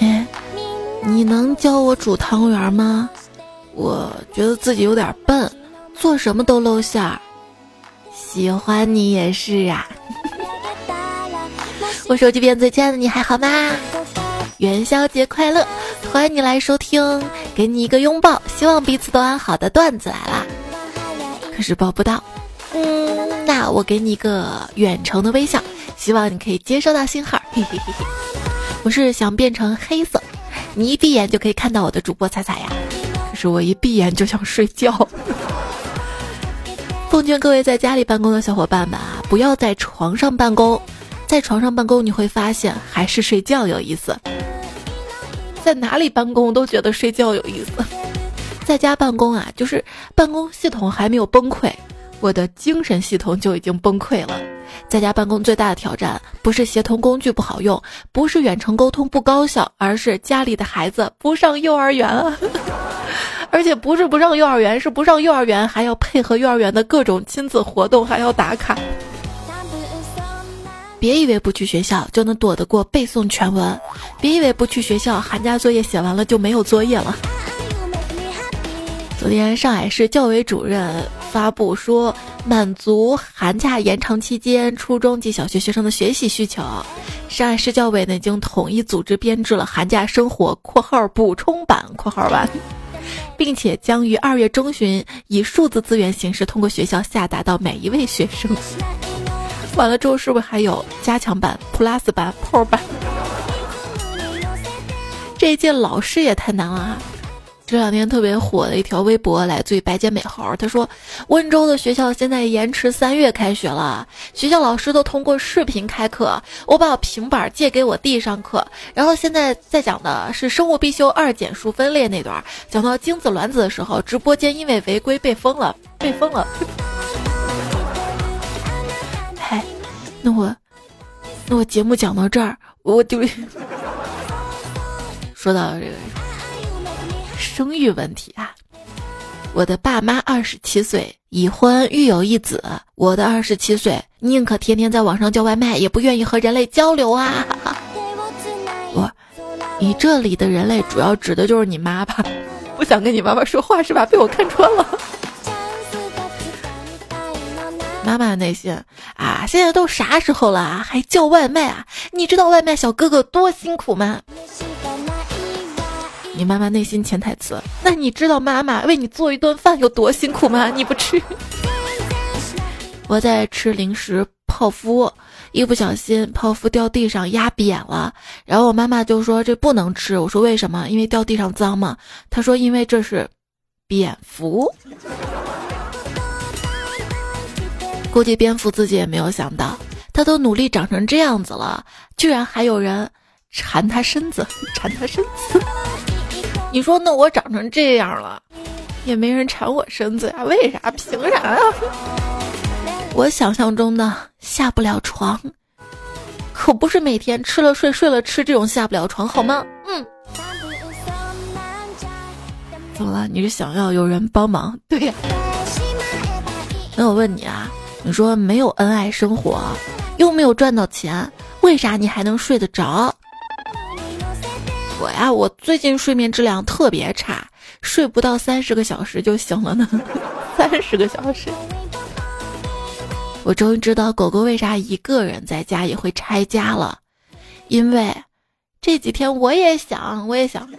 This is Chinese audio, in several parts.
哎，你能教我煮汤圆吗？我觉得自己有点笨，做什么都露馅儿。喜欢你也是啊。我手机边最亲爱的你还好吗？元宵节快乐！欢迎你来收听，给你一个拥抱，希望彼此都安好的段子来啦。可是抱不到，嗯，那我给你一个远程的微笑，希望你可以接收到信号。嘿嘿嘿嘿，我是想变成黑色，你一闭眼就可以看到我的主播彩彩呀。可是我一闭眼就想睡觉。奉劝各位在家里办公的小伙伴们啊，不要在床上办公。在床上办公，你会发现还是睡觉有意思。在哪里办公都觉得睡觉有意思。在家办公啊，就是办公系统还没有崩溃，我的精神系统就已经崩溃了。在家办公最大的挑战，不是协同工具不好用，不是远程沟通不高效，而是家里的孩子不上幼儿园啊。而且不是不上幼儿园，是不上幼儿园还要配合幼儿园的各种亲子活动，还要打卡。别以为不去学校就能躲得过背诵全文，别以为不去学校寒假作业写完了就没有作业了。昨天上海市教委主任发布说，满足寒假延长期间初中及小学学生的学习需求，上海市教委呢已经统一组织编制了寒假生活（括号补充版）（括号完），并且将于二月中旬以数字资源形式通过学校下达到每一位学生。完了之后，是不是还有加强版、Plus 版、Pro 版？这一届老师也太难了啊！这两天特别火的一条微博来自于白姐美猴，他说：“温州的学校现在延迟三月开学了，学校老师都通过视频开课，我把我平板借给我弟上课，然后现在在讲的是生物必修二减数分裂那段，讲到精子卵子的时候，直播间因为违规被封了，被封了。”嗨那我，那我节目讲到这儿，我就 说到这个生育问题啊。我的爸妈二十七岁，已婚育有一子；我的二十七岁，宁可天天在网上叫外卖，也不愿意和人类交流啊。我，你这里的人类主要指的就是你妈吧？不想跟你妈妈说话是吧？被我看穿了。妈妈的内心啊，现在都啥时候了，还叫外卖啊？你知道外卖小哥哥多辛苦吗？你妈妈内心潜台词：那你知道妈妈为你做一顿饭有多辛苦吗？你不吃。我在吃零食泡芙，一不小心泡芙掉地上压扁了，然后我妈妈就说这不能吃。我说为什么？因为掉地上脏吗？她说因为这是蝙蝠。估计蝙蝠自己也没有想到，它都努力长成这样子了，居然还有人缠它身子，缠它身子。你说那我长成这样了，也没人缠我身子呀？为啥？凭啥呀？我想象中的下不了床，可不是每天吃了睡，睡了吃这种下不了床，好吗？嗯。怎么了？你是想要有人帮忙？对呀。那我问你啊。你说没有恩爱生活，又没有赚到钱，为啥你还能睡得着？我呀，我最近睡眠质量特别差，睡不到三十个小时就醒了呢。三十个小时，我终于知道狗狗为啥一个人在家也会拆家了，因为这几天我也想，我也想，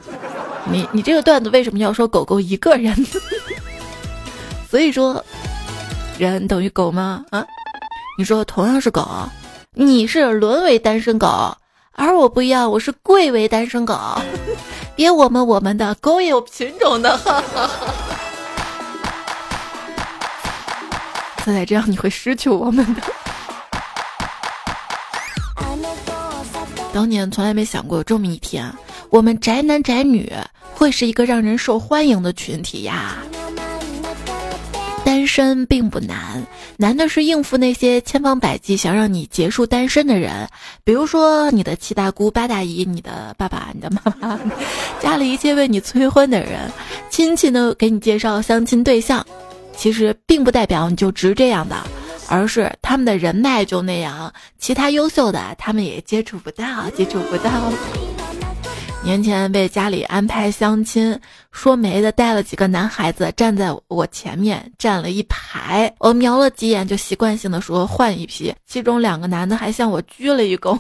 你你这个段子为什么要说狗狗一个人？所以说。人等于狗吗？啊，你说同样是狗，你是沦为单身狗，而我不一样，我是贵为单身狗。别我们我们的狗也有品种的，再这样你会失去我们的。当年从来没想过有这么一天，我们宅男宅女会是一个让人受欢迎的群体呀。单身并不难，难的是应付那些千方百计想让你结束单身的人，比如说你的七大姑八大姨、你的爸爸、你的妈妈，家里一切为你催婚的人，亲戚呢给你介绍相亲对象，其实并不代表你就值这样的，而是他们的人脉就那样，其他优秀的他们也接触不到，接触不到。年前被家里安排相亲，说媒的带了几个男孩子站在我前面站了一排，我瞄了几眼就习惯性的说换一批，其中两个男的还向我鞠了一躬，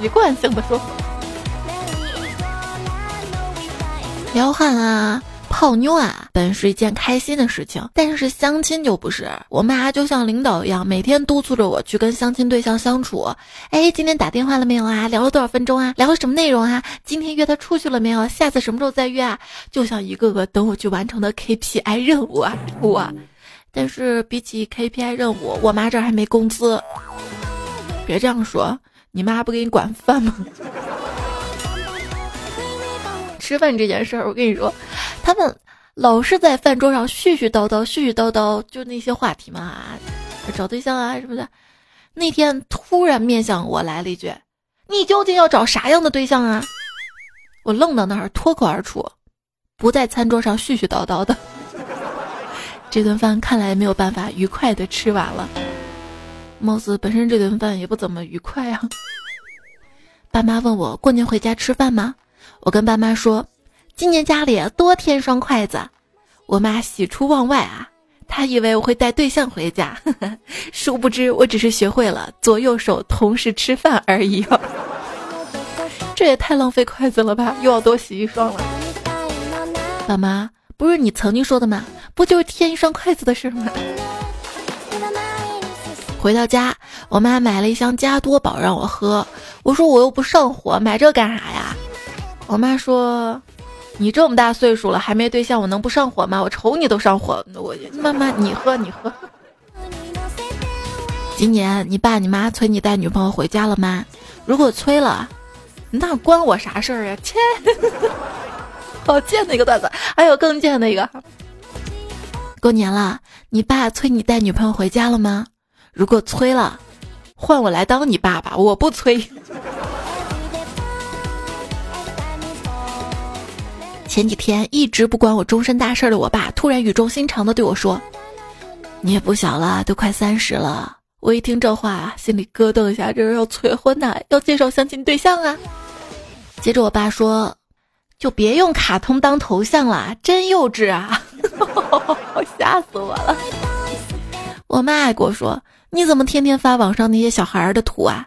习惯性的说，撩汉啊。泡妞啊，本是一件开心的事情，但是相亲就不是。我妈就像领导一样，每天督促着我去跟相亲对象相处。哎，今天打电话了没有啊？聊了多少分钟啊？聊了什么内容啊？今天约他出去了没有？下次什么时候再约啊？就像一个个等我去完成的 KPI 任务啊！我，但是比起 KPI 任务，我妈这还没工资。别这样说，你妈不给你管饭吗？吃饭这件事儿，我跟你说，他们老是在饭桌上絮絮叨叨、絮絮叨叨，就那些话题嘛，找对象啊什么的。那天突然面向我来了一句：“你究竟要找啥样的对象啊？”我愣到那儿，脱口而出：“不在餐桌上絮絮叨叨的。”这顿饭看来没有办法愉快的吃完了，貌似本身这顿饭也不怎么愉快啊。爸妈问我过年回家吃饭吗？我跟爸妈说，今年家里多添双筷子。我妈喜出望外啊，她以为我会带对象回家，殊不知我只是学会了左右手同时吃饭而已。这也太浪费筷子了吧，又要多洗一双了。爸妈，不是你曾经说的吗？不就是添一双筷子的事吗？回到家，我妈买了一箱加多宝让我喝，我说我又不上火，买这干啥呀？我妈说：“你这么大岁数了还没对象，我能不上火吗？我瞅你都上火。”我妈妈，你喝你喝。今年你爸你妈催你带女朋友回家了吗？如果催了，那关我啥事儿呀？切！好贱的一个段子，还有更贱的一个。过年了，你爸催你带女朋友回家了吗？如果催了，换我来当你爸爸，我不催。前几天一直不管我终身大事的我爸，突然语重心长的对我说：“你也不小了，都快三十了。”我一听这话，心里咯噔一下，这是要催婚呐，要介绍相亲对象啊。接着我爸说：“就别用卡通当头像了，真幼稚啊！” 吓死我了。我妈还跟我说：“你怎么天天发网上那些小孩的图啊？”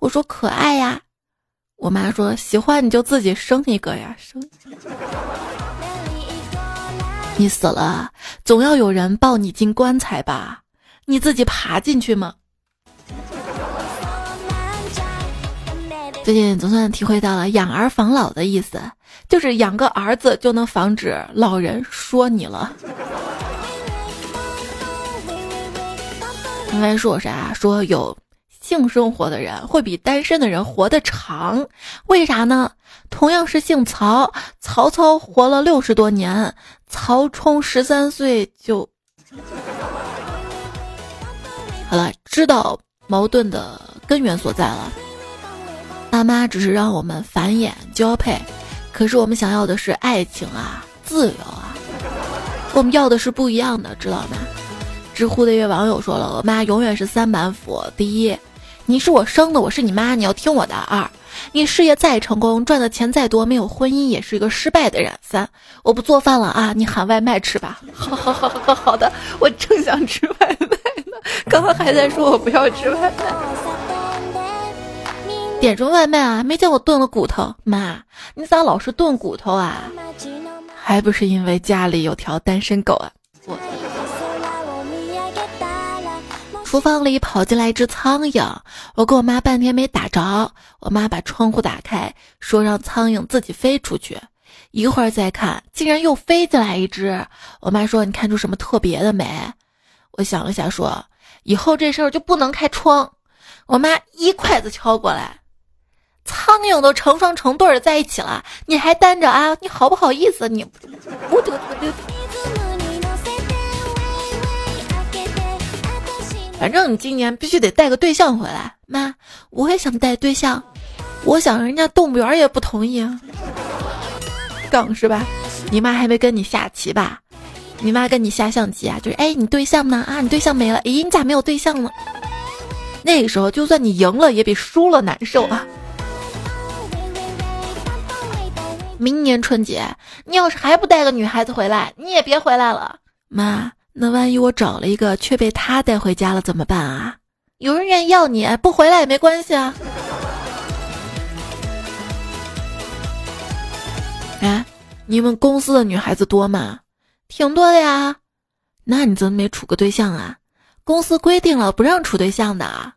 我说：“可爱呀。”我妈说：“喜欢你就自己生一个呀，生。你死了，总要有人抱你进棺材吧？你自己爬进去吗？”最近总算体会到了养儿防老的意思，就是养个儿子就能防止老人说你了。应该说啥？说有。性生活的人会比单身的人活得长，为啥呢？同样是姓曹，曹操活了六十多年，曹冲十三岁就 好了，知道矛盾的根源所在了。爸妈只是让我们繁衍交配，可是我们想要的是爱情啊，自由啊，我们要的是不一样的，知道吗？知乎的一位网友说了：“我妈永远是三板斧，第一。”你是我生的，我是你妈，你要听我的。二，你事业再成功，赚的钱再多，没有婚姻也是一个失败的人。三，我不做饭了啊，你喊外卖吃吧。好好好好好的，我正想吃外卖呢，刚刚还在说我不要吃外卖。点什么外卖啊？没见我炖了骨头。妈，你咋老是炖骨头啊？还不是因为家里有条单身狗啊。我。厨房里跑进来一只苍蝇，我跟我妈半天没打着。我妈把窗户打开，说让苍蝇自己飞出去。一会儿再看，竟然又飞进来一只。我妈说：“你看出什么特别的没？”我想了想，说：“以后这事儿就不能开窗。”我妈一筷子敲过来，苍蝇都成双成对的在一起了，你还单着啊？你好不好意思？你不得不反正你今年必须得带个对象回来，妈，我也想带对象，我想人家动物园也不同意啊，杠是吧？你妈还没跟你下棋吧？你妈跟你下象棋啊，就是哎，你对象呢？啊，你对象没了，咦，你咋没有对象呢？那个时候，就算你赢了，也比输了难受啊。明年春节，你要是还不带个女孩子回来，你也别回来了。妈，那万一我找了一个却被他带回家了怎么办啊？有人愿意要你，不回来也没关系啊。哎，你们公司的女孩子多吗？挺多的呀。那你怎么没处个对象啊？公司规定了不让处对象的。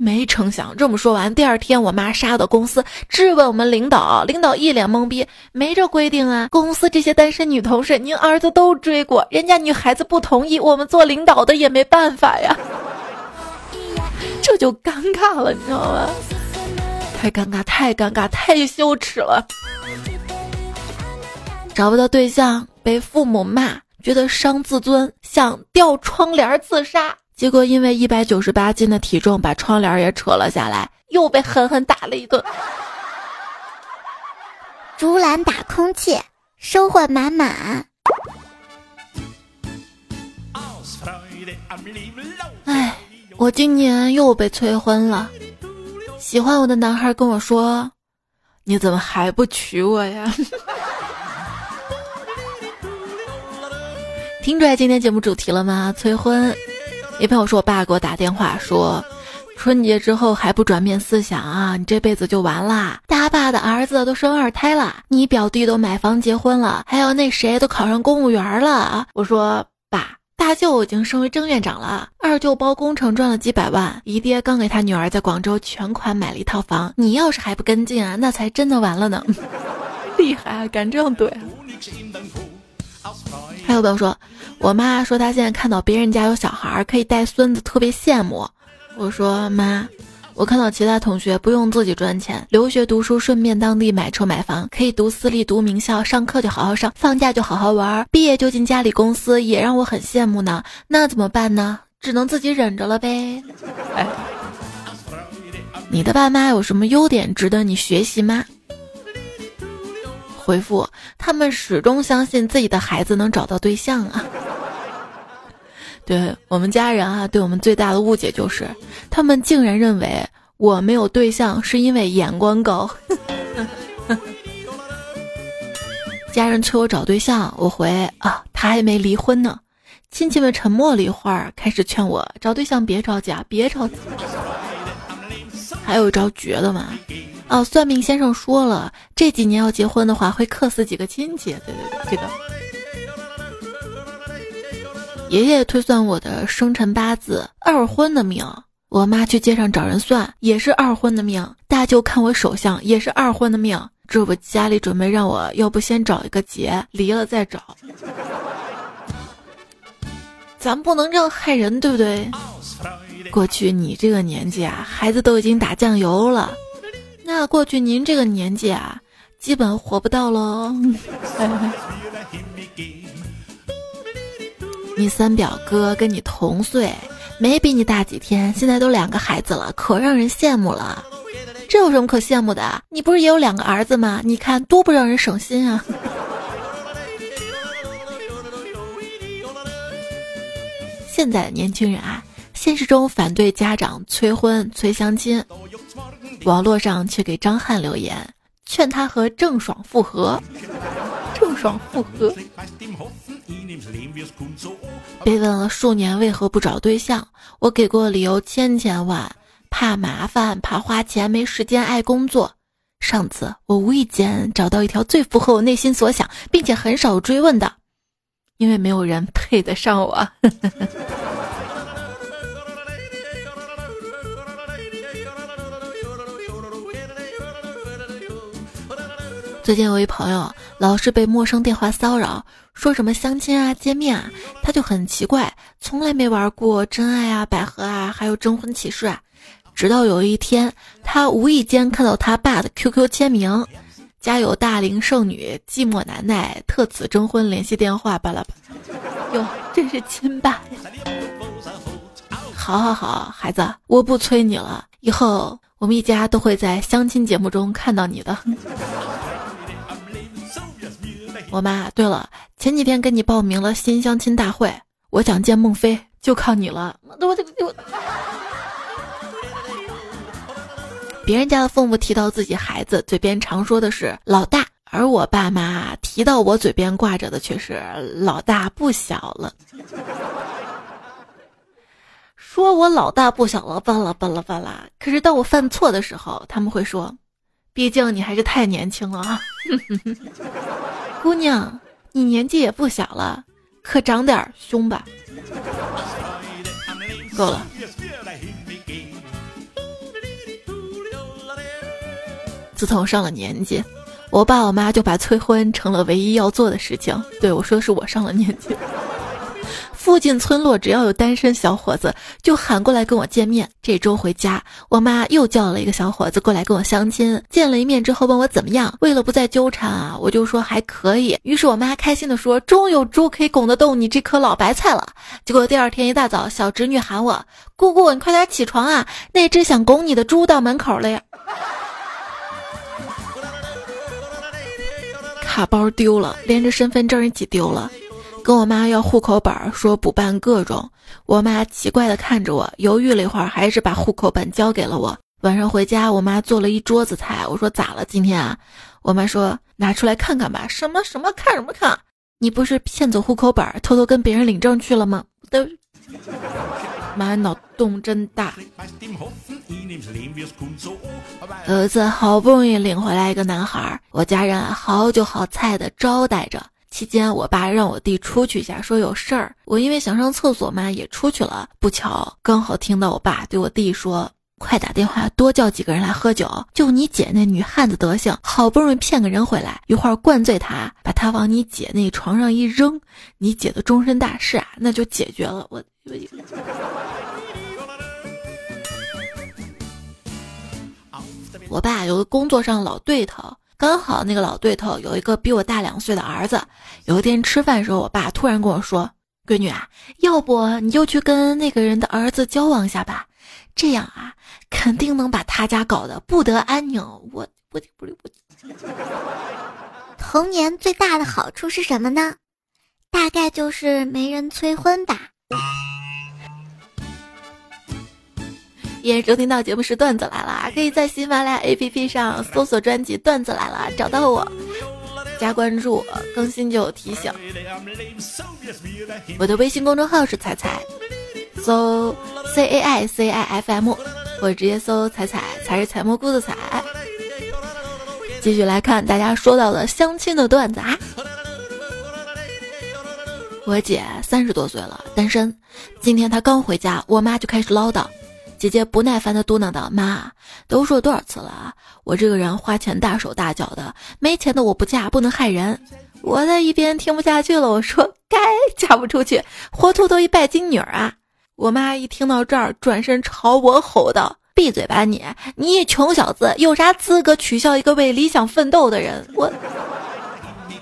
没成想，这么说完，第二天我妈杀到公司质问我们领导，领导一脸懵逼，没这规定啊！公司这些单身女同事，您儿子都追过，人家女孩子不同意，我们做领导的也没办法呀，这就尴尬了，你知道吗？太尴尬，太尴尬，太羞耻了！找不到对象，被父母骂，觉得伤自尊，想吊窗帘自杀。结果因为一百九十八斤的体重，把窗帘也扯了下来，又被狠狠打了一顿。竹篮打空气，收获满满。哎，我今年又被催婚了。喜欢我的男孩跟我说：“你怎么还不娶我呀？” 听出来今天节目主题了吗？催婚。一朋友说，我爸给我打电话说，春节之后还不转变思想啊，你这辈子就完啦！大爸的儿子都生二胎了，你表弟都买房结婚了，还有那谁都考上公务员了！我说爸，大舅已经升为正院长了，二舅包工程赚了几百万，姨爹刚给他女儿在广州全款买了一套房，你要是还不跟进啊，那才真的完了呢！厉害啊，敢这样怼！还有朋友说，我妈说她现在看到别人家有小孩可以带孙子，特别羡慕。我说妈，我看到其他同学不用自己赚钱，留学读书，顺便当地买车买房，可以读私立读名校，上课就好好上，放假就好好玩，毕业就进家里公司，也让我很羡慕呢。那怎么办呢？只能自己忍着了呗。哎，你的爸妈有什么优点值得你学习吗？回复他们始终相信自己的孩子能找到对象啊！对我们家人啊，对我们最大的误解就是，他们竟然认为我没有对象是因为眼光高。家人催我找对象，我回啊，他还没离婚呢。亲戚们沉默了一会儿，开始劝我找对象别着急啊，别着急。还有一招绝的嘛？哦，算命先生说了，这几年要结婚的话，会克死几个亲戚。对对对，这个。爷爷推算我的生辰八字，二婚的命。我妈去街上找人算，也是二婚的命。大舅看我手相，也是二婚的命。这不，家里准备让我要不先找一个结，离了再找。咱不能这样害人，对不对？过去你这个年纪啊，孩子都已经打酱油了。那过去您这个年纪啊，基本活不到喽。你三表哥跟你同岁，没比你大几天，现在都两个孩子了，可让人羡慕了。这有什么可羡慕的？你不是也有两个儿子吗？你看多不让人省心啊！现在的年轻人啊，现实中反对家长催婚催相亲。网络上却给张翰留言，劝他和郑爽复合。郑爽复合，被问了数年为何不找对象，我给过理由千千万，怕麻烦，怕花钱，没时间，爱工作。上次我无意间找到一条最符合我内心所想，并且很少追问的，因为没有人配得上我。呵 呵最近有一朋友老是被陌生电话骚扰，说什么相亲啊、见面啊，他就很奇怪，从来没玩过真爱啊、百合啊，还有征婚启事啊。直到有一天，他无意间看到他爸的 QQ 签名：“家有大龄剩女，寂寞难耐，特此征婚联系电话。”巴拉巴，哟，真是亲爸呀！好好好，孩子，我不催你了，以后我们一家都会在相亲节目中看到你的。我妈，对了，前几天给你报名了新相亲大会，我想见孟非，就靠你了。我这我。别人家的父母提到自己孩子，嘴边常说的是老大，而我爸妈提到我嘴边挂着的却是老大不小了。说我老大不小了，巴拉巴拉巴拉。可是当我犯错的时候，他们会说，毕竟你还是太年轻了啊，姑娘，你年纪也不小了，可长点胸吧。够了。自从上了年纪，我爸我妈就把催婚成了唯一要做的事情。对我说的：“是我上了年纪。”附近村落只要有单身小伙子，就喊过来跟我见面。这周回家，我妈又叫了一个小伙子过来跟我相亲。见了一面之后，问我怎么样。为了不再纠缠啊，我就说还可以。于是我妈开心的说：“终有猪可以拱得动你这颗老白菜了。”结果第二天一大早，小侄女喊我：“姑姑，你快点起床啊，那只想拱你的猪到门口了呀。”卡包丢了，连着身份证一起丢了，跟我妈要户口本，说补办各种。我妈奇怪的看着我，犹豫了一会儿，还是把户口本交给了我。晚上回家，我妈做了一桌子菜，我说咋了今天啊？我妈说拿出来看看吧。什么什么看什么看？你不是骗走户口本，偷偷跟别人领证去了吗？都。妈脑洞真大。儿子好不容易领回来一个男孩，我家人好酒好菜的招待着。期间，我爸让我弟出去一下，说有事儿。我因为想上厕所嘛，也出去了。不巧，刚好听到我爸对我弟说：“快打电话多叫几个人来喝酒。就你姐那女汉子德行，好不容易骗个人回来，一会儿灌醉他，把他往你姐那床上一扔，你姐的终身大事啊，那就解决了。”我。我爸有个工作上老对头，刚好那个老对头有一个比我大两岁的儿子。有一天吃饭时候，我爸突然跟我说：“闺女啊，要不你就去跟那个人的儿子交往一下吧，这样啊，肯定能把他家搞得不得安宁。”我不不不，童年最大的好处是什么呢？大概就是没人催婚吧。也收听到节目是段子来了，可以在喜马拉雅 APP 上搜索专辑《段子来了》，找到我，加关注，更新就有提醒。我的微信公众号是彩彩，搜 C A I C I F M，或者直接搜彩彩，才是采蘑菇的彩。继续来看大家说到的相亲的段子啊。我姐三十多岁了，单身。今天她刚回家，我妈就开始唠叨。姐姐不耐烦的嘟囔道：“妈，都说多少次了啊，我这个人花钱大手大脚的，没钱的我不嫁，不能害人。”我在一边听不下去了，我说：“该嫁不出去，活脱脱一拜金女儿啊！”我妈一听到这儿，转身朝我吼道：“闭嘴吧你！你穷小子有啥资格取笑一个为理想奋斗的人？”我，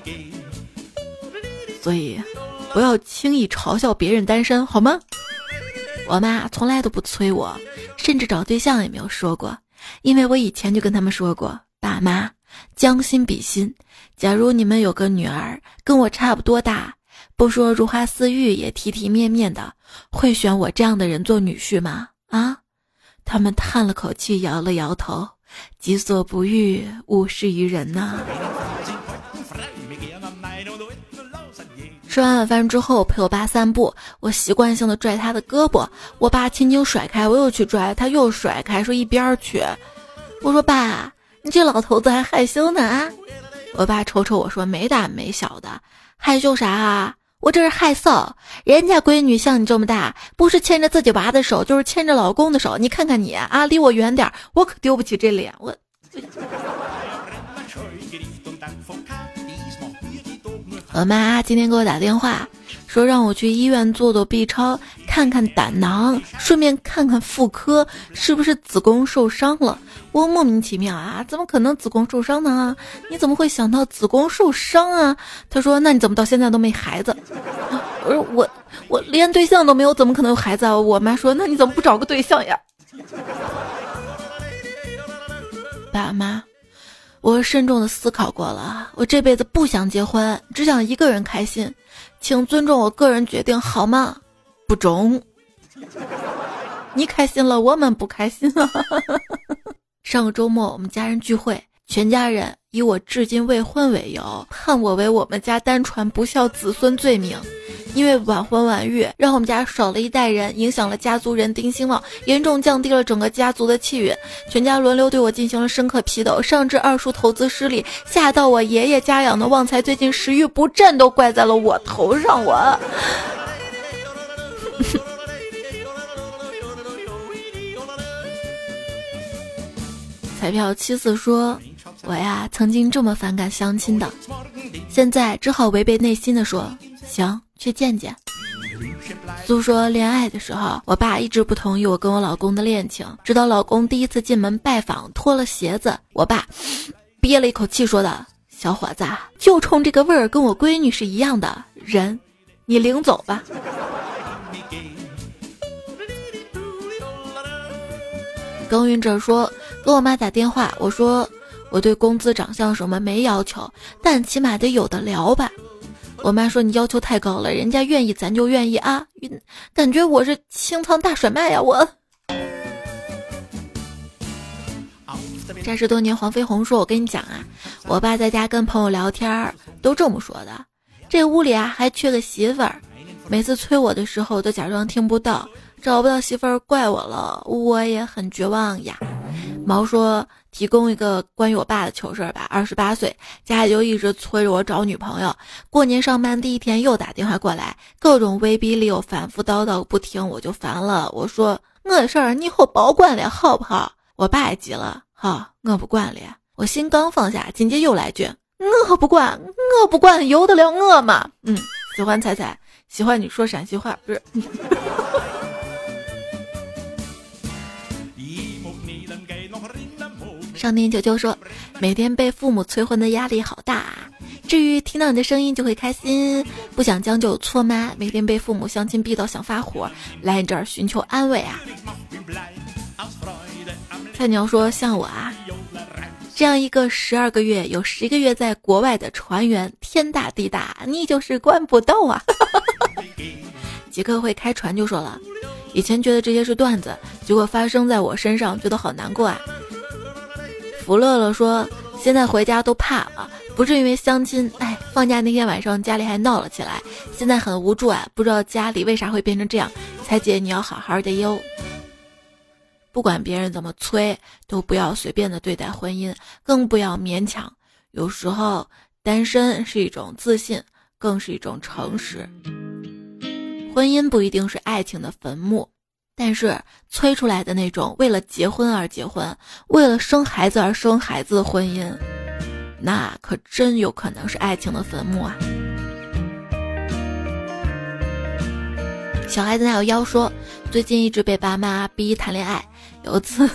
所以不要轻易嘲笑别人单身，好吗？我妈从来都不催我，甚至找对象也没有说过，因为我以前就跟他们说过，爸妈将心比心，假如你们有个女儿跟我差不多大，不说如花似玉，也体体面面的，会选我这样的人做女婿吗？啊？他们叹了口气，摇了摇头，己所不欲，勿施于人呐。吃完晚饭之后，陪我爸散步，我习惯性的拽他的胳膊，我爸轻轻甩开，我又去拽，他又甩开，说一边去。我说爸，你这老头子还害羞呢啊！我爸瞅瞅我说没大没小的，害羞啥啊？我这是害臊，人家闺女像你这么大，不是牵着自己娃的手，就是牵着老公的手。你看看你啊，离我远点，我可丢不起这脸，我。我妈今天给我打电话，说让我去医院做做 B 超，看看胆囊，顺便看看妇科是不是子宫受伤了。我莫名其妙啊，怎么可能子宫受伤呢？你怎么会想到子宫受伤啊？她说：“那你怎么到现在都没孩子？”我说：“我我连对象都没有，怎么可能有孩子啊？”我妈说：“那你怎么不找个对象呀？”爸妈。我慎重的思考过了，我这辈子不想结婚，只想一个人开心，请尊重我个人决定好吗？不中。你开心了，我们不开心了。上个周末我们家人聚会，全家人以我至今未婚为由，判我为我们家单传不孝子孙罪名。因为晚婚晚育，让我们家少了一代人，影响了家族人丁兴旺，严重降低了整个家族的气运。全家轮流对我进行了深刻批斗，上至二叔投资失利，下到我爷爷家养的旺财最近食欲不振，都怪在了我头上。我。彩票七四说：“我呀，曾经这么反感相亲的，现在只好违背内心的说，行。”去见见。诉说恋爱的时候，我爸一直不同意我跟我老公的恋情，直到老公第一次进门拜访脱了鞋子，我爸憋了一口气说道：“小伙子，就冲这个味儿，跟我闺女是一样的人，你领走吧。”耕耘者说：“跟我妈打电话，我说我对工资、长相什么没要求，但起码得有的聊吧。”我妈说你要求太高了，人家愿意咱就愿意啊，感觉我是清仓大甩卖呀！我。战十多年黄飞鸿说：“我跟你讲啊，我爸在家跟朋友聊天都这么说的，这屋里啊还缺个媳妇儿，每次催我的时候都假装听不到，找不到媳妇儿怪我了，我也很绝望呀。”毛说。提供一个关于我爸的糗事儿吧。二十八岁，家里就一直催着我找女朋友。过年上班第一天又打电话过来，各种威逼利诱，反复叨叨不停，我就烦了。我说我的事儿你以后保管了好不好？我爸也急了，好，我不管了。我心刚放下，紧接又来句，我不管，我不管，由得了我吗？嗯，喜欢彩彩，喜欢你说陕西话，不是。少年球球说：“每天被父母催婚的压力好大，啊。至于听到你的声音就会开心，不想将就错吗？每天被父母相亲逼到想发火，来你这儿寻求安慰啊。”菜鸟说：“像我啊，这样一个十二个月有十个月在国外的船员，天大地大，你就是关不到啊。”杰克会开船就说了：“以前觉得这些是段子，结果发生在我身上，觉得好难过啊。”福乐乐说：“现在回家都怕了，不是因为相亲，哎，放假那天晚上家里还闹了起来，现在很无助啊，不知道家里为啥会变成这样。彩姐，你要好好的哟，不管别人怎么催，都不要随便的对待婚姻，更不要勉强。有时候单身是一种自信，更是一种诚实。婚姻不一定是爱情的坟墓。”但是催出来的那种为了结婚而结婚，为了生孩子而生孩子的婚姻，那可真有可能是爱情的坟墓啊！小孩子那有妖说，最近一直被爸妈逼谈恋爱，有次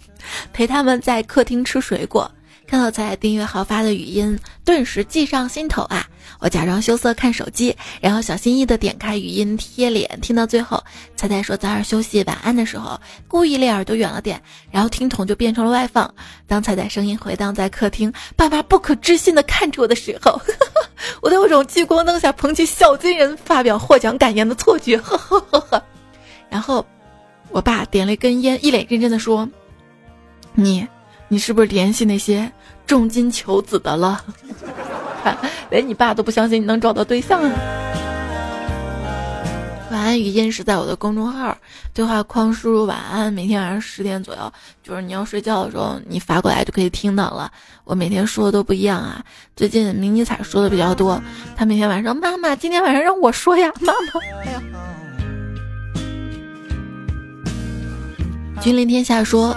陪他们在客厅吃水果。看到彩彩订阅号发的语音，顿时计上心头啊！我假装羞涩看手机，然后小心翼翼的点开语音贴脸，听到最后，彩彩说早点休息，晚安的时候，故意离耳朵远了点，然后听筒就变成了外放。当彩彩声音回荡在客厅，爸爸不可置信的看着我的时候，我都有种聚光灯下捧起小金人发表获奖感言的错觉，呵呵呵呵。然后，我爸点了一根烟，一脸认真的说：“你。”你是不是联系那些重金求子的了？看，连你爸都不相信你能找到对象啊！晚安语音是在我的公众号对话框输入“晚安”，每天晚上十点左右，就是你要睡觉的时候，你发过来就可以听到了。我每天说的都不一样啊，最近迷你彩说的比较多，他每天晚上妈妈，今天晚上让我说呀，妈妈。哎呀，君临天下说。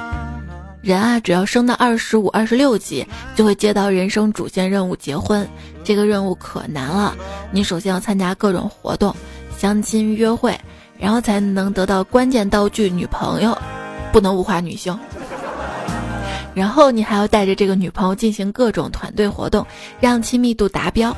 人啊，只要升到二十五、二十六级，就会接到人生主线任务——结婚。这个任务可难了，你首先要参加各种活动、相亲约会，然后才能得到关键道具——女朋友，不能物化女性。然后你还要带着这个女朋友进行各种团队活动，让亲密度达标。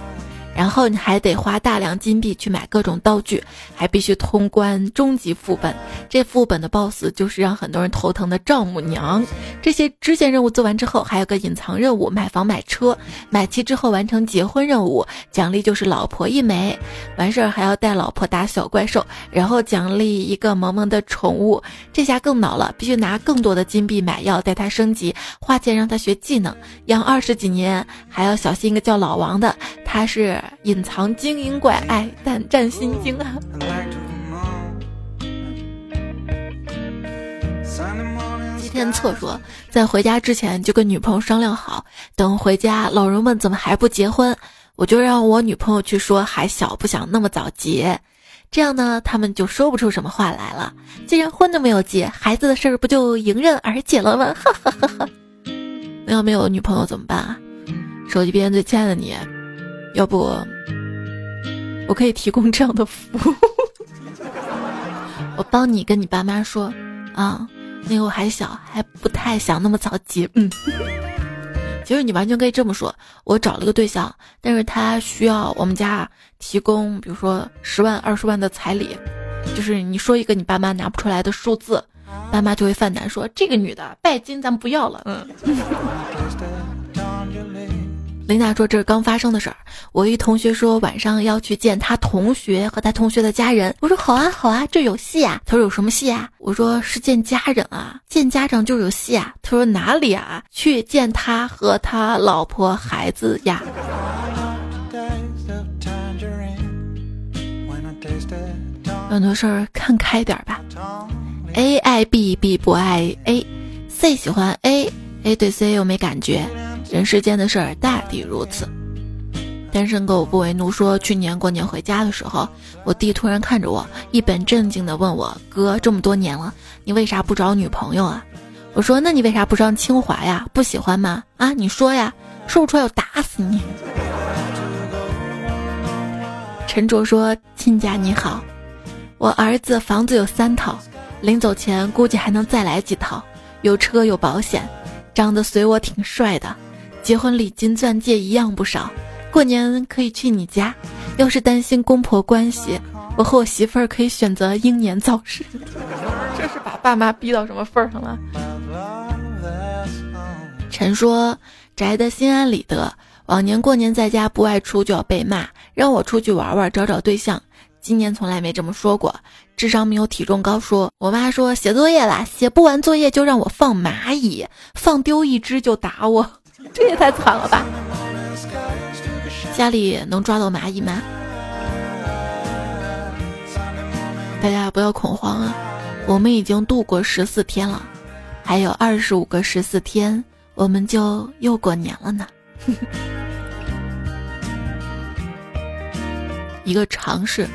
然后你还得花大量金币去买各种道具，还必须通关终极副本。这副本的 BOSS 就是让很多人头疼的丈母娘。这些支线任务做完之后，还有个隐藏任务：买房买车。买齐之后完成结婚任务，奖励就是老婆一枚。完事儿还要带老婆打小怪兽，然后奖励一个萌萌的宠物。这下更恼了，必须拿更多的金币买药，带他升级，花钱让他学技能，养二十几年，还要小心一个叫老王的，他是。隐藏精英怪，爱，胆战心惊啊！吉天策说，在回家之前就跟女朋友商量好，等回家老人问怎么还不结婚，我就让我女朋友去说还小不想那么早结，这样呢，他们就说不出什么话来了。既然婚都没有结，孩子的事儿不就迎刃而解了吗？哈哈哈哈！那要没有女朋友怎么办啊？手机边最亲爱的你。要不，我可以提供这样的服务，我帮你跟你爸妈说啊，那个我还小，还不太想那么早结。嗯，其实你完全可以这么说，我找了个对象，但是他需要我们家提供，比如说十万、二十万的彩礼，就是你说一个你爸妈拿不出来的数字，爸妈就会犯难，说这个女的拜金咱不要了。嗯。琳达说：“这是刚发生的事儿。我一同学说晚上要去见他同学和他同学的家人。我说好啊，好啊，这有戏啊。他说有什么戏啊？我说是见家人啊，见家长就有戏啊。他说哪里啊？去见他和他老婆孩子呀。很多事儿看开点吧。A 爱 B，B 不爱 A，C 喜欢 A，A 对 C 又没感觉。”人世间的事儿大抵如此。单身狗不为奴说，去年过年回家的时候，我弟突然看着我，一本正经地问我：“哥，这么多年了，你为啥不找女朋友啊？”我说：“那你为啥不上清华呀？不喜欢吗？啊，你说呀，说不出来我打死你。”陈卓说：“亲家你好，我儿子房子有三套，临走前估计还能再来几套，有车有保险，长得随我挺帅的。”结婚礼金钻戒一样不少，过年可以去你家。要是担心公婆关系，我和我媳妇儿可以选择英年早逝。这是把爸妈逼到什么份儿上了？陈说宅的心安理得，往年过年在家不外出就要被骂，让我出去玩玩找找对象。今年从来没这么说过，智商没有体重高。说我妈说写作业啦，写不完作业就让我放蚂蚁，放丢一只就打我。这也太惨了吧！家里能抓到蚂蚁吗？大家不要恐慌啊！我们已经度过十四天了，还有二十五个十四天，我们就又过年了呢。一个常识：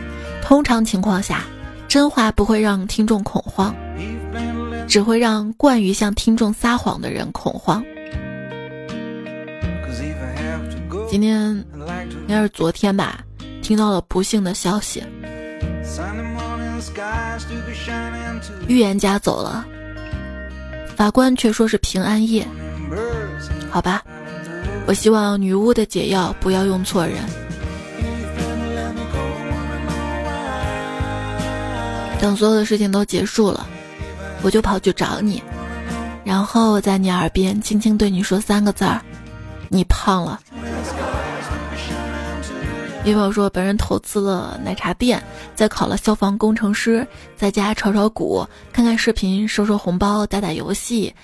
通常情况下，真话不会让听众恐慌，只会让惯于向听众撒谎的人恐慌。今天应该是昨天吧，听到了不幸的消息，预言家走了，法官却说是平安夜。好吧，我希望女巫的解药不要用错人。等所有的事情都结束了，我就跑去找你，然后在你耳边轻轻对你说三个字儿：你胖了。女朋友说，本人投资了奶茶店，在考了消防工程师，在家炒炒股，看看视频，收收红包，打打游戏，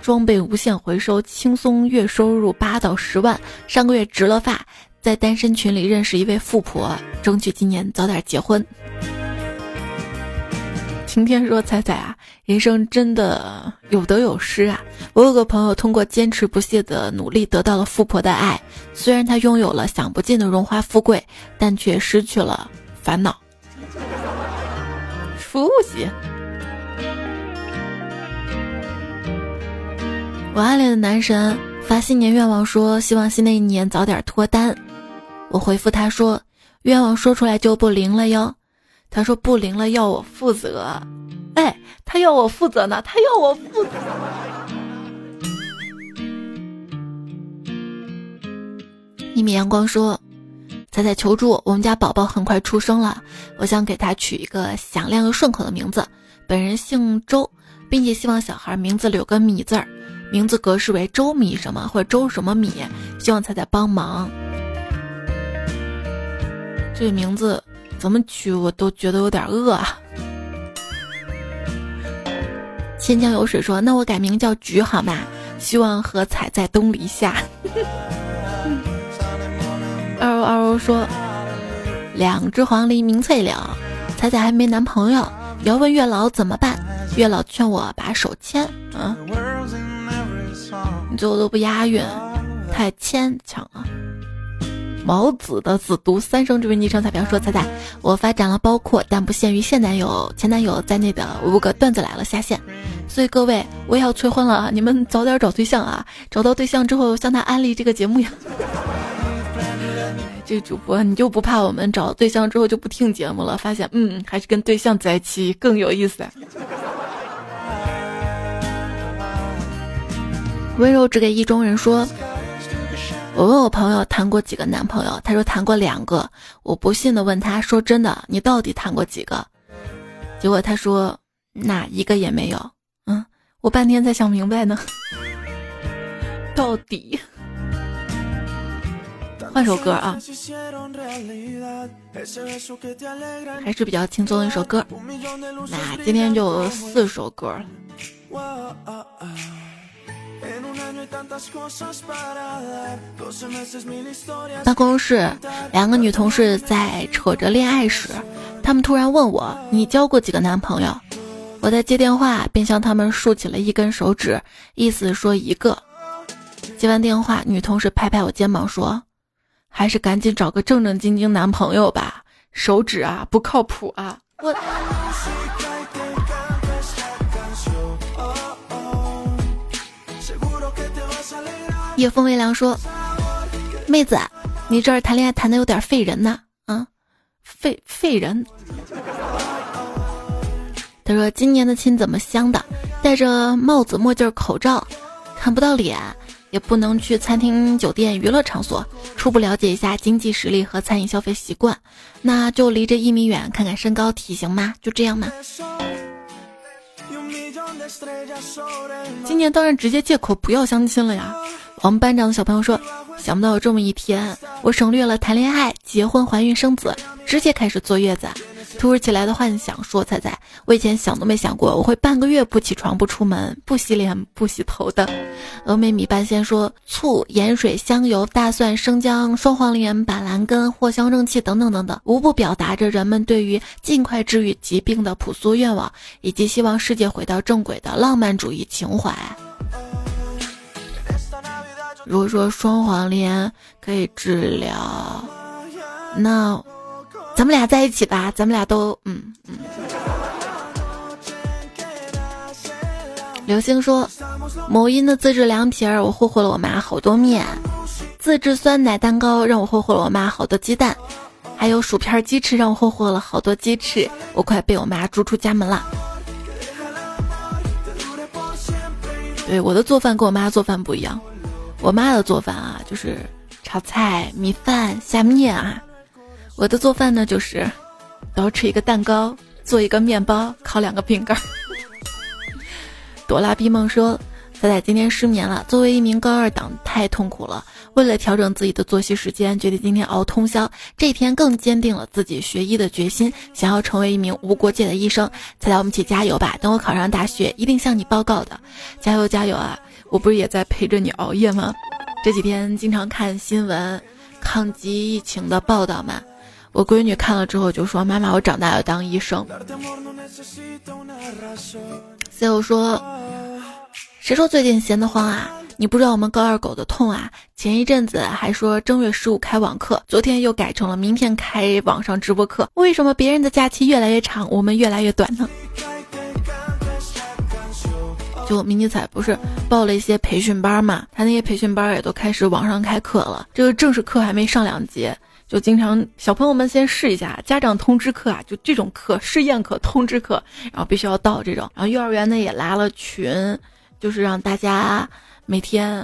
装备无限回收，轻松月收入八到十万。上个月植了发，在单身群里认识一位富婆，争取今年早点结婚。晴天说：“彩彩啊，人生真的有得有失啊！我有个朋友通过坚持不懈的努力得到了富婆的爱，虽然他拥有了享不尽的荣华富贵，但却失去了烦恼。出息！我暗恋的男神发新年愿望说，希望新的一年早点脱单。我回复他说，愿望说出来就不灵了哟。”他说不灵了，要我负责。哎，他要我负责呢，他要我负责。一米阳光说，彩彩求助，我们家宝宝很快出生了，我想给他取一个响亮又顺口的名字。本人姓周，并且希望小孩名字里有个米字儿，名字格式为周米什么或者周什么米，希望彩彩帮忙。这个名字怎么取我都觉得有点饿啊。千江有水说：“那我改名叫菊好吗？希望和彩在东篱下。”二欧二欧说：“两只黄鹂鸣翠柳，彩彩还没男朋友，要问月老怎么办？月老劝我把手牵。嗯，你最后都不押韵，太牵强了。”毛子的子读三声这位昵称彩票说：“彩彩，我发展了包括但不限于现男友、前男友在内的五个段子来了下线，所以各位我也要催婚了，你们早点找对象啊！找到对象之后向他安利这个节目呀。”这主播你就不怕我们找对象之后就不听节目了？发现嗯，还是跟对象在一起更有意思。温柔只给意中人说：“我问我朋友谈过几个男朋友，他说谈过两个。我不信的问他说真的，你到底谈过几个？结果他说那一个也没有。嗯，我半天才想明白呢，到底。”换首歌啊，还是比较轻松的一首歌。那今天就四首歌了。办公室两个女同事在扯着恋爱史，她们突然问我：“你交过几个男朋友？”我在接电话，便向她们竖起了一根手指，意思说一个。接完电话，女同事拍拍我肩膀说。还是赶紧找个正正经经男朋友吧，手指啊不靠谱啊！我。夜风微凉说：“妹子，你这儿谈恋爱谈的有点费人呢，啊，费费人。”他说：“今年的亲怎么相的？戴着帽子、墨镜、口罩，看不到脸。”也不能去餐厅、酒店、娱乐场所，初步了解一下经济实力和餐饮消费习惯，那就离这一米远，看看身高体型嘛，就这样嘛。今年当然直接借口不要相亲了呀。我们班长的小朋友说，想不到有这么一天，我省略了谈恋爱、结婚、怀孕、生子，直接开始坐月子。突如其来的幻想，说彩彩，我以前想都没想过我会半个月不起床、不出门、不洗脸、不洗头的。峨眉米半仙说，醋、盐水、香油、大蒜、生姜、双黄连、板蓝根、藿香正气等等等等，无不表达着人们对于尽快治愈疾病的朴素愿望，以及希望世界回到正轨的浪漫主义情怀。如果说双黄连可以治疗，那。咱们俩在一起吧，咱们俩都嗯嗯。刘星说，某音的自制凉皮儿，我霍霍了我妈好多面；自制酸奶蛋糕，让我霍霍了我妈好多鸡蛋；还有薯片鸡翅，让我霍霍了好多鸡翅。我快被我妈逐出家门了。对，我的做饭跟我妈做饭不一样，我妈的做饭啊，就是炒菜、米饭、下面啊。我的做饭呢，就是捯饬一个蛋糕，做一个面包，烤两个饼干。朵拉碧梦说：“仔仔今天失眠了，作为一名高二党，太痛苦了。为了调整自己的作息时间，决定今天熬通宵。这一天更坚定了自己学医的决心，想要成为一名无国界的医生。仔仔，我们一起加油吧！等我考上大学，一定向你报告的。加油加油啊！我不是也在陪着你熬夜吗？这几天经常看新闻，抗击疫情的报道嘛。”我闺女看了之后就说：“妈妈，我长大要当医生。”所以我说：“谁说最近闲得慌啊？你不知道我们高二狗的痛啊！前一阵子还说正月十五开网课，昨天又改成了明天开网上直播课。为什么别人的假期越来越长，我们越来越短呢？”就迷你彩不是报了一些培训班嘛？他那些培训班也都开始网上开课了，这个正式课还没上两节。就经常小朋友们先试一下家长通知课啊，就这种课试验课通知课，然后必须要到这种。然后幼儿园呢也拉了群，就是让大家每天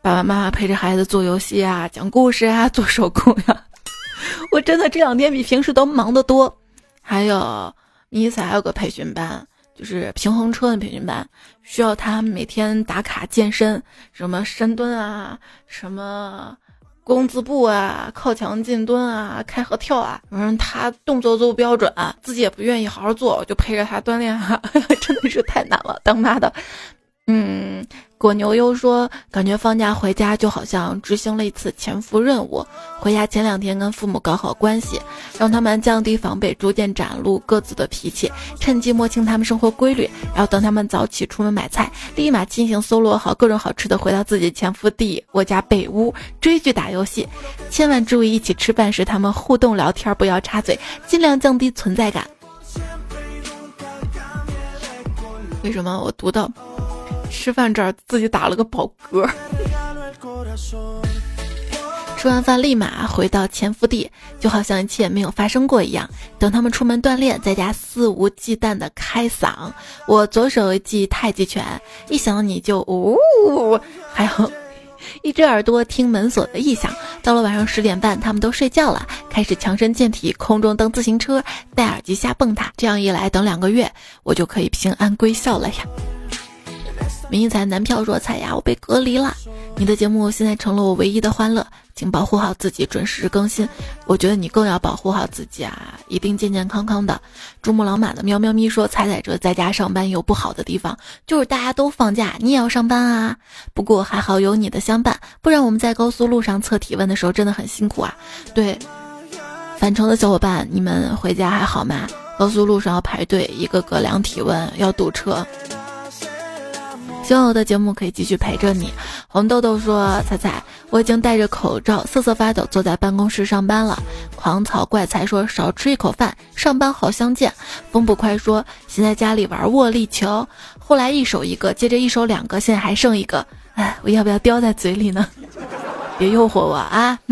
爸爸妈妈陪着孩子做游戏啊、讲故事啊、做手工呀。我真的这两天比平时都忙得多。还有，迷彩还有个培训班，就是平衡车的培训班，需要他每天打卡健身，什么深蹲啊，什么弓字步啊，靠墙进蹲啊，开合跳啊，反正他动作都不标准，自己也不愿意好好做，我就陪着他锻炼啊，真的是太难了，当妈的，嗯。果牛又说：“感觉放假回家就好像执行了一次潜伏任务。回家前两天跟父母搞好关系，让他们降低防备，逐渐展露各自的脾气，趁机摸清他们生活规律。然后等他们早起出门买菜，立马进行搜罗好各种好吃的，回到自己潜伏地——我家北屋追剧打游戏。千万注意，一起吃饭时他们互动聊天，不要插嘴，尽量降低存在感。为什么我读到？”吃饭这儿自己打了个饱嗝，吃完饭立马回到潜伏地，就好像一切没有发生过一样。等他们出门锻炼，在家肆无忌惮的开嗓。我左手记太极拳，一想到你就呜，还有一只耳朵听门锁的异响。到了晚上十点半，他们都睡觉了，开始强身健体，空中蹬自行车，戴耳机瞎蹦跶。这样一来，等两个月，我就可以平安归校了呀。明财男票说：“彩呀，我被隔离了。你的节目现在成了我唯一的欢乐，请保护好自己，准时更新。我觉得你更要保护好自己啊，一定健健康康的。”珠穆朗玛的喵喵咪说：“彩彩这在家上班有不好的地方，就是大家都放假，你也要上班啊。不过还好有你的相伴，不然我们在高速路上测体温的时候真的很辛苦啊。”对，返程的小伙伴，你们回家还好吗？高速路上要排队，一个个量体温，要堵车。希望我的节目可以继续陪着你。红豆豆说：“彩彩，我已经戴着口罩，瑟瑟发抖，坐在办公室上班了。”狂草怪才说：“少吃一口饭，上班好相见。”风不快说：“先在家里玩握力球，后来一手一个，接着一手两个，现在还剩一个。哎，我要不要叼在嘴里呢？别诱惑我啊！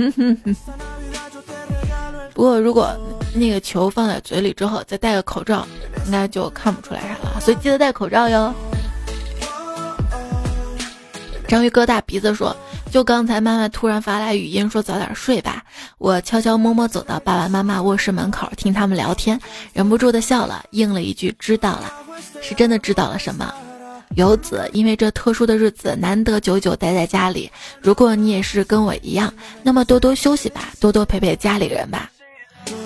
不过如果那个球放在嘴里之后，再戴个口罩，应该就看不出来啥了。所以记得戴口罩哟。”章鱼哥大鼻子说：“就刚才妈妈突然发来语音说早点睡吧。”我悄悄摸摸走到爸爸妈妈卧室门口，听他们聊天，忍不住的笑了，应了一句：“知道了。”是真的知道了什么？游子因为这特殊的日子难得久久待在家里。如果你也是跟我一样，那么多多休息吧，多多陪陪家里人吧。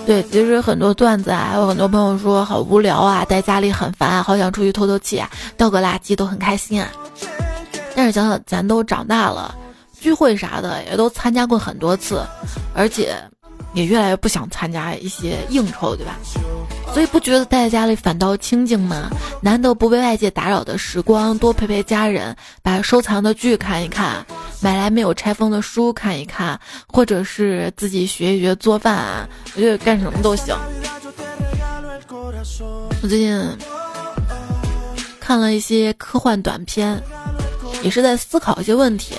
对，其实很多段子啊，有很多朋友说好无聊啊，在家里很烦啊，好想出去透透气啊，倒个垃圾都很开心啊。但是想想咱都长大了，聚会啥的也都参加过很多次，而且也越来越不想参加一些应酬，对吧？所以不觉得待在家里反倒清静吗？难得不被外界打扰的时光，多陪陪家人，把收藏的剧看一看，买来没有拆封的书看一看，或者是自己学一学做饭啊，我觉得干什么都行。我最近看了一些科幻短片。也是在思考一些问题。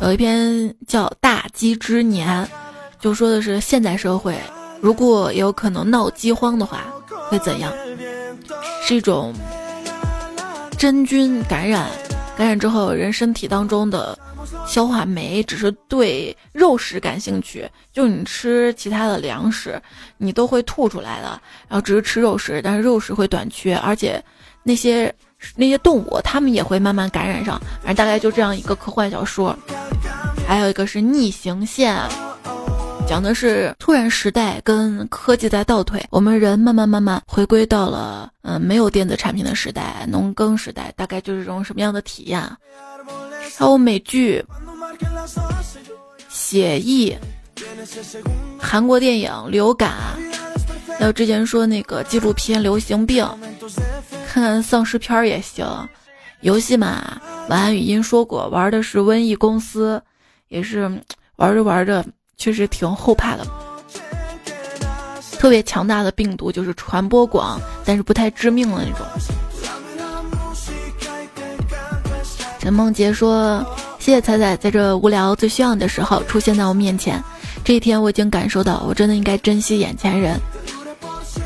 有一篇叫《大饥之年》，就说的是现代社会如果有可能闹饥荒的话，会怎样？是一种真菌感染，感染之后人身体当中的消化酶只是对肉食感兴趣，就你吃其他的粮食，你都会吐出来的。然后只是吃肉食，但是肉食会短缺，而且那些。那些动物，它们也会慢慢感染上，反正大概就这样一个科幻小说。还有一个是逆行线，讲的是突然时代跟科技在倒退，我们人慢慢慢慢回归到了嗯没有电子产品的时代，农耕时代，大概就是这种什么样的体验？还有美剧《写意》，韩国电影《流感》，还有之前说那个纪录片《流行病》。看看丧尸片也行，游戏嘛，晚安语音说过玩的是瘟疫公司，也是玩着玩着确实挺后怕的。特别强大的病毒就是传播广，但是不太致命的那种。陈梦洁说：“谢谢彩彩在这无聊最需要你的时候出现在我面前，这一天我已经感受到，我真的应该珍惜眼前人，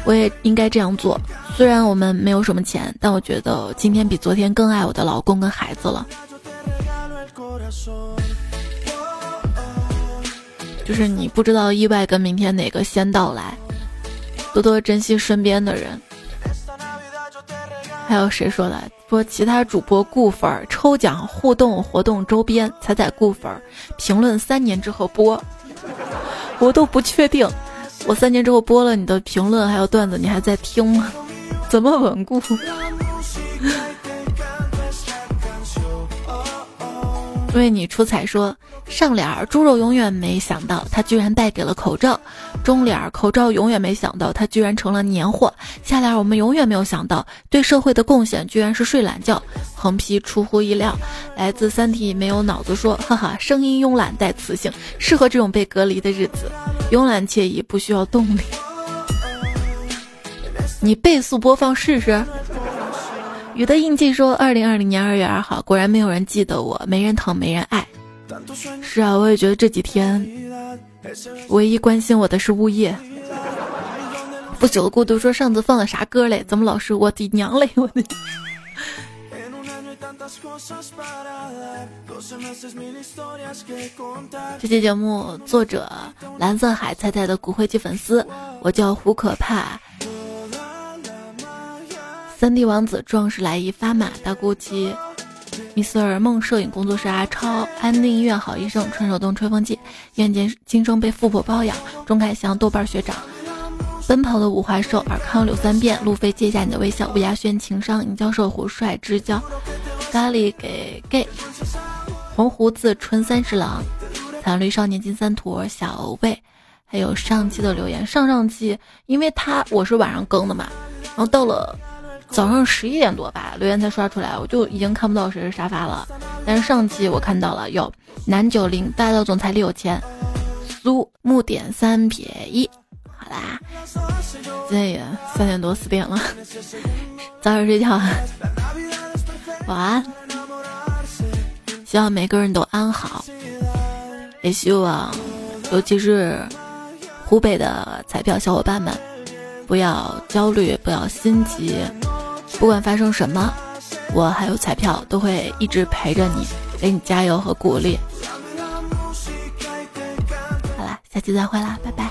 我也应该这样做。”虽然我们没有什么钱，但我觉得今天比昨天更爱我的老公跟孩子了。就是你不知道意外跟明天哪个先到来，多多珍惜身边的人。还有谁说的？说其他主播固粉抽奖互动活动周边，彩彩固粉评论三年之后播，我都不确定，我三年之后播了你的评论还有段子，你还在听吗？怎么稳固？为你出彩说。上联儿猪肉永远没想到，它居然带给了口罩；中联儿口罩永远没想到，它居然成了年货；下联儿我们永远没有想到，对社会的贡献居然是睡懒觉。横批出乎意料，来自三体没有脑子说，哈哈，声音慵懒带磁性，适合这种被隔离的日子，慵懒惬意不需要动力。你倍速播放试试。雨的印记说，二零二零年二月二号，果然没有人记得我，没人疼，没人爱。是啊，我也觉得这几天唯一关心我的是物业。不久的孤独说上次放的啥歌嘞？怎么老是我的娘嘞？我的。这期节目作者蓝色海菜菜的骨灰级粉丝，我叫胡可怕。三 D 王子壮士来一发马大姑鸡。Mr. 梦摄影工作室阿超，安定医院好医生，纯手动吹风机，愿见今生被富婆包养。钟凯翔，豆瓣学长，奔跑的五花兽，尔康柳三遍，路飞借下你的微笑，吴亚轩情商，尹教授胡帅之交，咖喱给 gay，红胡子春三十郎，惨绿少年金三坨，小魏，还有上期的留言，上上期因为他我是晚上更的嘛，然后到了。早上十一点多吧，留言才刷出来，我就已经看不到谁是沙发了。但是上期我看到了，有南九零霸道总裁李有钱，苏木点三撇一。好啦，现在也三点多四点了，早点睡觉，晚安。希望每个人都安好，也希望，尤其是湖北的彩票小伙伴们，不要焦虑，不要心急。不管发生什么，我还有彩票都会一直陪着你，给你加油和鼓励。好啦，下期再会啦，拜拜。